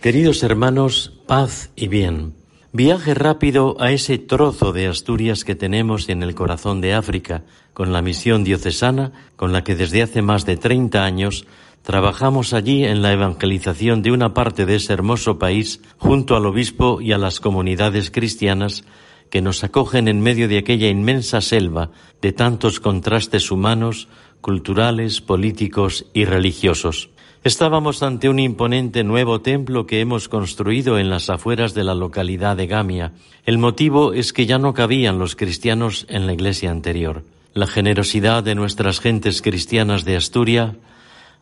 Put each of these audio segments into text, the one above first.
Queridos hermanos, paz y bien. Viaje rápido a ese trozo de Asturias que tenemos en el corazón de África, con la misión diocesana con la que desde hace más de 30 años trabajamos allí en la evangelización de una parte de ese hermoso país junto al obispo y a las comunidades cristianas que nos acogen en medio de aquella inmensa selva de tantos contrastes humanos, culturales, políticos y religiosos. Estábamos ante un imponente nuevo templo que hemos construido en las afueras de la localidad de Gamia. El motivo es que ya no cabían los cristianos en la iglesia anterior. La generosidad de nuestras gentes cristianas de Asturias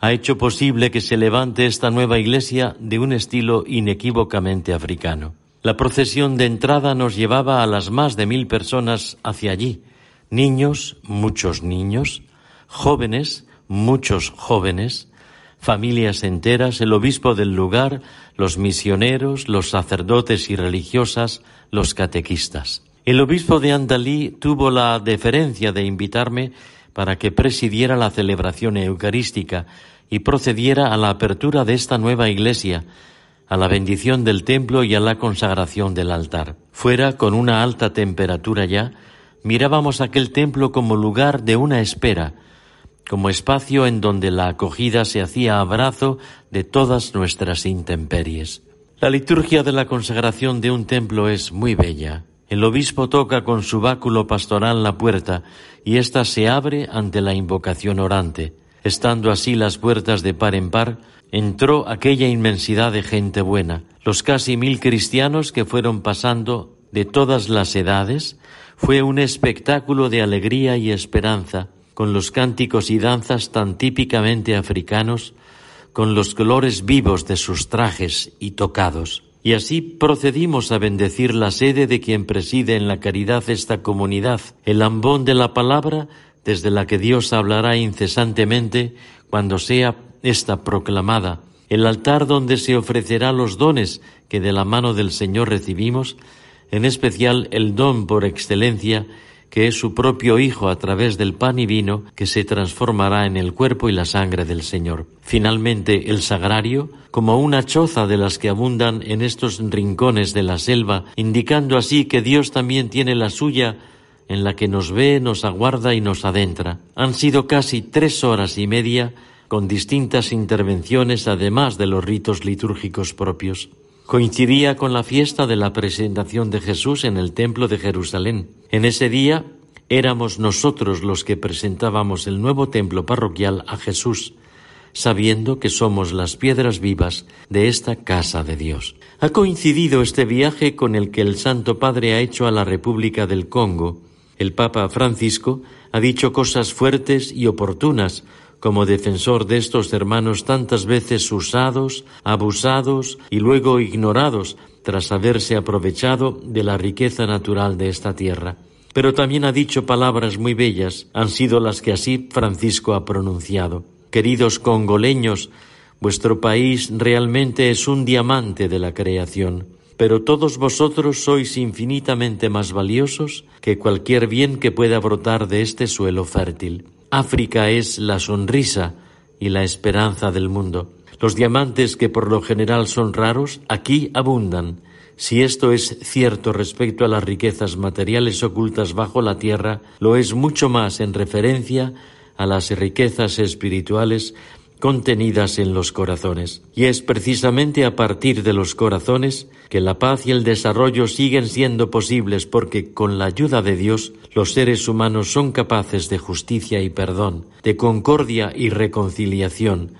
ha hecho posible que se levante esta nueva iglesia de un estilo inequívocamente africano. La procesión de entrada nos llevaba a las más de mil personas hacia allí, niños, muchos niños, jóvenes, muchos jóvenes, familias enteras, el obispo del lugar, los misioneros, los sacerdotes y religiosas, los catequistas. El obispo de Andalí tuvo la deferencia de invitarme para que presidiera la celebración eucarística y procediera a la apertura de esta nueva iglesia, a la bendición del templo y a la consagración del altar. Fuera, con una alta temperatura ya, mirábamos aquel templo como lugar de una espera, como espacio en donde la acogida se hacía abrazo de todas nuestras intemperies. La liturgia de la consagración de un templo es muy bella. El obispo toca con su báculo pastoral la puerta y ésta se abre ante la invocación orante. Estando así las puertas de par en par, entró aquella inmensidad de gente buena, los casi mil cristianos que fueron pasando de todas las edades, fue un espectáculo de alegría y esperanza, con los cánticos y danzas tan típicamente africanos, con los colores vivos de sus trajes y tocados. Y así procedimos a bendecir la sede de quien preside en la caridad esta comunidad, el ambón de la palabra desde la que Dios hablará incesantemente cuando sea esta proclamada, el altar donde se ofrecerá los dones que de la mano del Señor recibimos, en especial el don por excelencia que es su propio Hijo a través del pan y vino que se transformará en el cuerpo y la sangre del Señor. Finalmente, el sagrario, como una choza de las que abundan en estos rincones de la selva, indicando así que Dios también tiene la suya en la que nos ve, nos aguarda y nos adentra. Han sido casi tres horas y media con distintas intervenciones además de los ritos litúrgicos propios coincidía con la fiesta de la presentación de Jesús en el Templo de Jerusalén. En ese día éramos nosotros los que presentábamos el nuevo templo parroquial a Jesús, sabiendo que somos las piedras vivas de esta casa de Dios. Ha coincidido este viaje con el que el Santo Padre ha hecho a la República del Congo. El Papa Francisco ha dicho cosas fuertes y oportunas como defensor de estos hermanos tantas veces usados, abusados y luego ignorados tras haberse aprovechado de la riqueza natural de esta tierra. Pero también ha dicho palabras muy bellas, han sido las que así Francisco ha pronunciado. Queridos congoleños, vuestro país realmente es un diamante de la creación, pero todos vosotros sois infinitamente más valiosos que cualquier bien que pueda brotar de este suelo fértil. África es la sonrisa y la esperanza del mundo. Los diamantes que por lo general son raros, aquí abundan. Si esto es cierto respecto a las riquezas materiales ocultas bajo la tierra, lo es mucho más en referencia a las riquezas espirituales contenidas en los corazones. Y es precisamente a partir de los corazones que la paz y el desarrollo siguen siendo posibles porque con la ayuda de Dios los seres humanos son capaces de justicia y perdón, de concordia y reconciliación,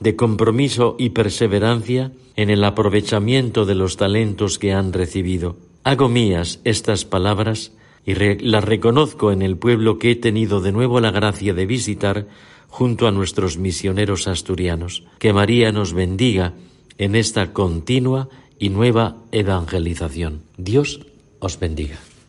de compromiso y perseverancia en el aprovechamiento de los talentos que han recibido. Hago mías estas palabras y las reconozco en el pueblo que he tenido de nuevo la gracia de visitar junto a nuestros misioneros asturianos. Que María nos bendiga en esta continua y nueva evangelización. Dios os bendiga.